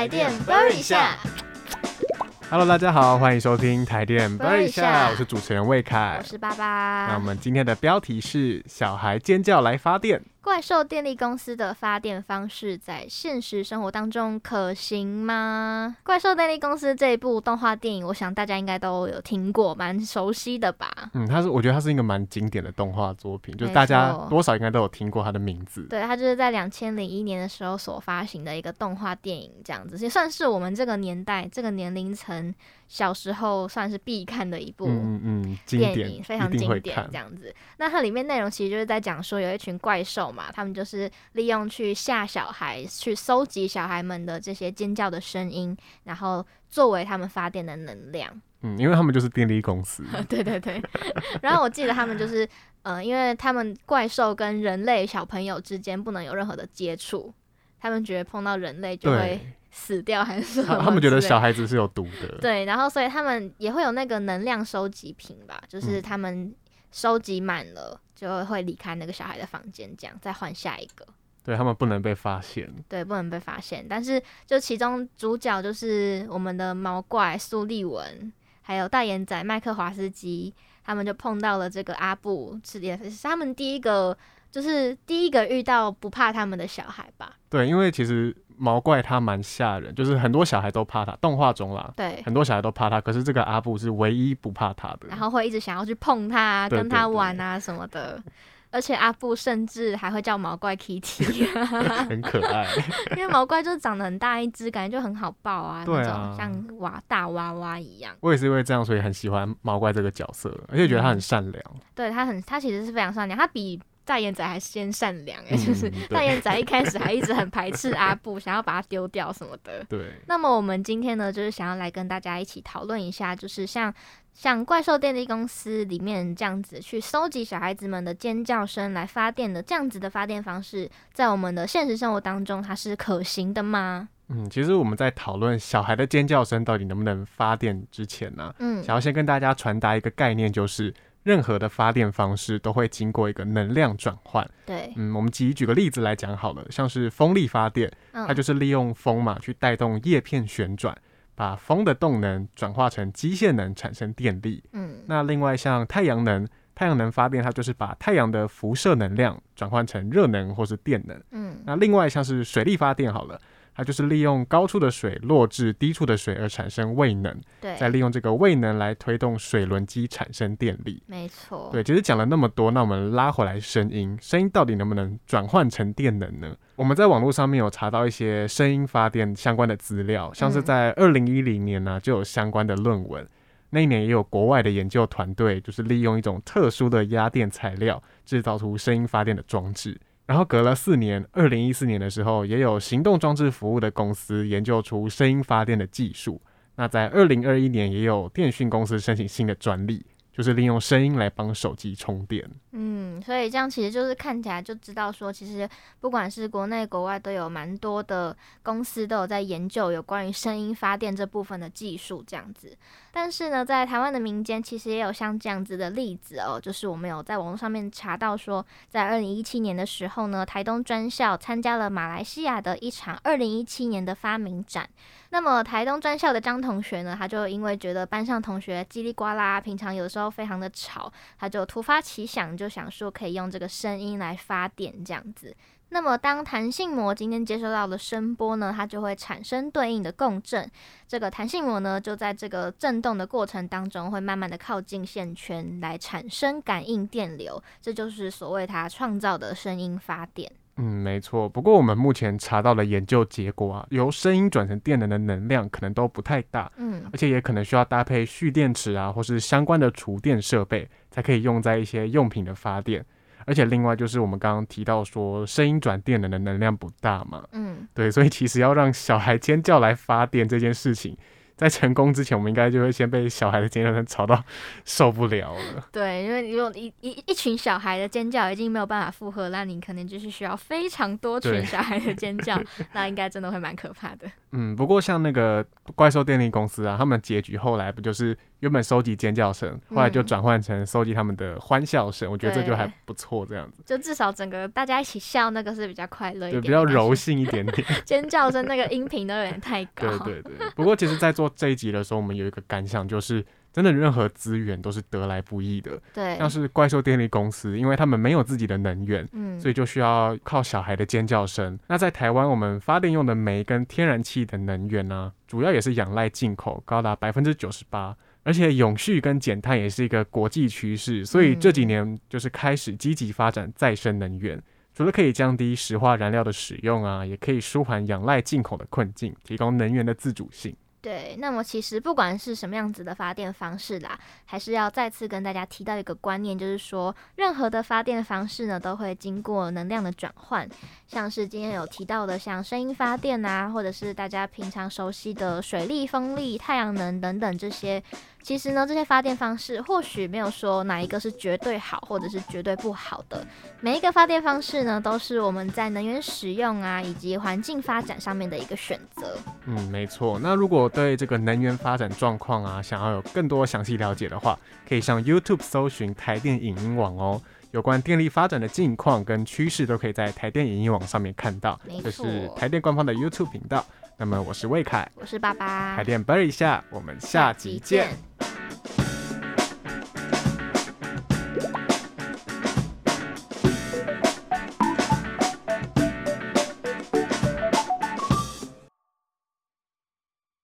台电 Burn 一下。Hello，大家好，欢迎收听台电下下，我是主持人魏凯我。是爸爸那我。们今天的标题是“小孩尖叫来发电怪兽电力公司的发电方式在现实生活当中可行吗？怪兽电力公司这一部动画电影，我想大家应该都有听过，蛮熟悉的吧”。？嗯，它是我觉得它是一个蛮经典的动画作品，就是大家多少应该都有听过它的名字。对，它就是在两千零一年的时候所发行的一个动画电影，这样子，也算是我们这个年代、这个年龄层小时候算是必看的一部嗯嗯嗯，经电典，影非常经典这。样子。那它里面内容其实就是在讲说，有一群怪兽嘛，他们就是利用去吓小孩，去搜集小孩们的这些尖叫的声音，然后作为他们发电的能量。嗯，因为他们就是电力公司。对对对。然后我记得他们就是，呃，因为他们怪兽跟人类小朋友之间不能有任何的接触，他们觉得碰到人类就会，死掉还是什么他他们觉得小孩子是有毒的。对，然后所以他们也会有那个能量收集瓶吧，就是嗯他们收集满了就会离开那个小孩的房间，这样再换下一个。对他们不能被发现。对，不能被发现。但是就其中主角就是我们的毛怪苏利文，还有大眼仔麦克华斯基，他们就碰到了这个阿布，是也是他们第一个，就是第一个遇到不怕他们的小孩吧？对，因为其实毛怪它蛮吓人，就是很多小孩都怕它，动画中啦，对。很多小孩都怕它，可是这个阿布是唯一不怕它的。然后会一直想要去碰它啊，对跟它对对玩啊什么的。而且阿布甚至还会叫毛怪 Kitty，很可爱。因为毛怪就是长得很大一只，感觉就很好抱啊，对啊那种像娃大娃娃一样。我也是因为这样，所以很喜欢毛怪这个角色，而且觉得他很善良。对他很，他其实是非常善良，他比大眼仔还先善良哎、嗯就是大眼仔一开始还一直很排斥阿布，想要把他丢掉什么的。对，那么我们今天呢，就是想要来跟大家一起讨论一下，就是像像怪兽电力公司里面这样子去收集小孩子们的尖叫声来发电的这样子的发电方式，在我们的现实生活当中，它是可行的吗？嗯，其实我们在讨论小孩的尖叫声到底能不能发电之前呢、嗯想要先跟大家传达一个概念，就是任何的发电方式都会经过一个能量转换。对，嗯，我们举举个例子来讲好了，像是风力发电，嗯，它就是利用风嘛去带动叶片旋转，把风的动能转化成机械能，产生电力。嗯那另外像太阳能，太阳能发电，它就是把太阳的辐射能量转换成热能或是电能。嗯那另外像是水力发电好了，它就是利用高处的水落至低处的水而产生位能，对再，利用这个位能来推动水轮机产生电力。没错，对，其实讲了那么多，那我们拉回来声音，声音到底能不能转换成电能呢？我们在网络上面有查到一些声音发电相关的资料，像是嗯在二零一零年呢、就有相关的论文。那一年也有国外的研究团队，就是利用一种特殊的压电材料制造出声音发电的装置。然后隔了四年，二零一四年的时候，也有行动装置服务的公司研究出声音发电的技术。那在二零二一年，也有电讯公司申请新的专利，就是利用声音来帮手机充电。嗯，所以这样其实就是看起来就知道说，其实不管是国内国外都有蛮多的公司都有在研究有关于声音发电这部分的技术这样子。但是呢，在台湾的民间其实也有像这样子的例子哦，就是我们有在网络上面查到说，在二零一七年的时候呢，台东专校参加了马来西亚的一场二零一七年的发明展。那么台东专校的张同学呢，他就因为觉得班上同学叽里呱啦，平常有时候非常的吵，他就突发奇想，就想说可以用这个声音来发电这样子。那么，当弹性膜今天接收到的声波呢，它就会产生对应的共振。这个弹性膜呢，就在这个震动的过程当中，会慢慢的靠近线圈，来产生感应电流。这就是所谓它创造的声音发电。嗯，没错。不过我们目前查到的研究结果啊，由声音转成电能的能量可能都不太大，嗯而且也可能需要搭配蓄电池啊，或是相关的储电设备，才可以用在一些用品的发电。而且另外就是我们刚刚提到说，声音转电能的能量不大嘛，嗯，对，所以其实要让小孩尖叫来发电这件事情，在成功之前，我们应该就会先被小孩的尖叫声吵到受不了了。对，因为如果一一一群小孩的尖叫已经没有办法负荷，那你可能就是需要非常多群小孩的尖叫，那应该真的会蛮可怕的。嗯，不过像那个怪兽电力公司啊，他们结局后来不就是原本收集尖叫声，后来就嗯转换成收集他们的欢笑声，我觉得这就还不错，这样子就至少整个大家一起笑，那个是比较快乐一点，就比较柔性一点点。尖叫声那个音频都有点太高。对对对。不过其实，在做这一集的时候，我们有一个感想，就是真的任何资源都是得来不易的。对像是怪兽电力公司，因为他们没有自己的能源，嗯，所以就需要靠小孩的尖叫声。那在台湾，我们发电用的煤跟天然气的能源呢、主要也是仰赖进口，高达百分之九十八。而且永续跟减碳也是一个国际趋势，所以这几年就是开始积极发展再生能源。除了可以降低石化燃料的使用啊，也可以舒缓仰赖进口的困境，提高能源的自主性。对，那么其实不管是什么样子的发电方式啦，还是要再次跟大家提到一个观念，就是说任何的发电方式呢，都会经过能量的转换，像是今天有提到的，像声音发电啊，或者是大家平常熟悉的水力、风力、太阳能等等这些。其实呢，这些发电方式或许没有说哪一个是绝对好，或者是绝对不好的。每一个发电方式呢，都是我们在能源使用啊，以及环境发展上面的一个选择。嗯，没错。那如果对这个能源发展状况啊，想要有更多详细了解的话，可以上 YouTube 搜寻台电影音网哦。有关电力发展的近况跟趋势，都可以在台电影音网上面看到。这是台电官方的 YouTube 频道。那么我是魏凯，我是爸爸，海淀 b 一下，我们下集见。见。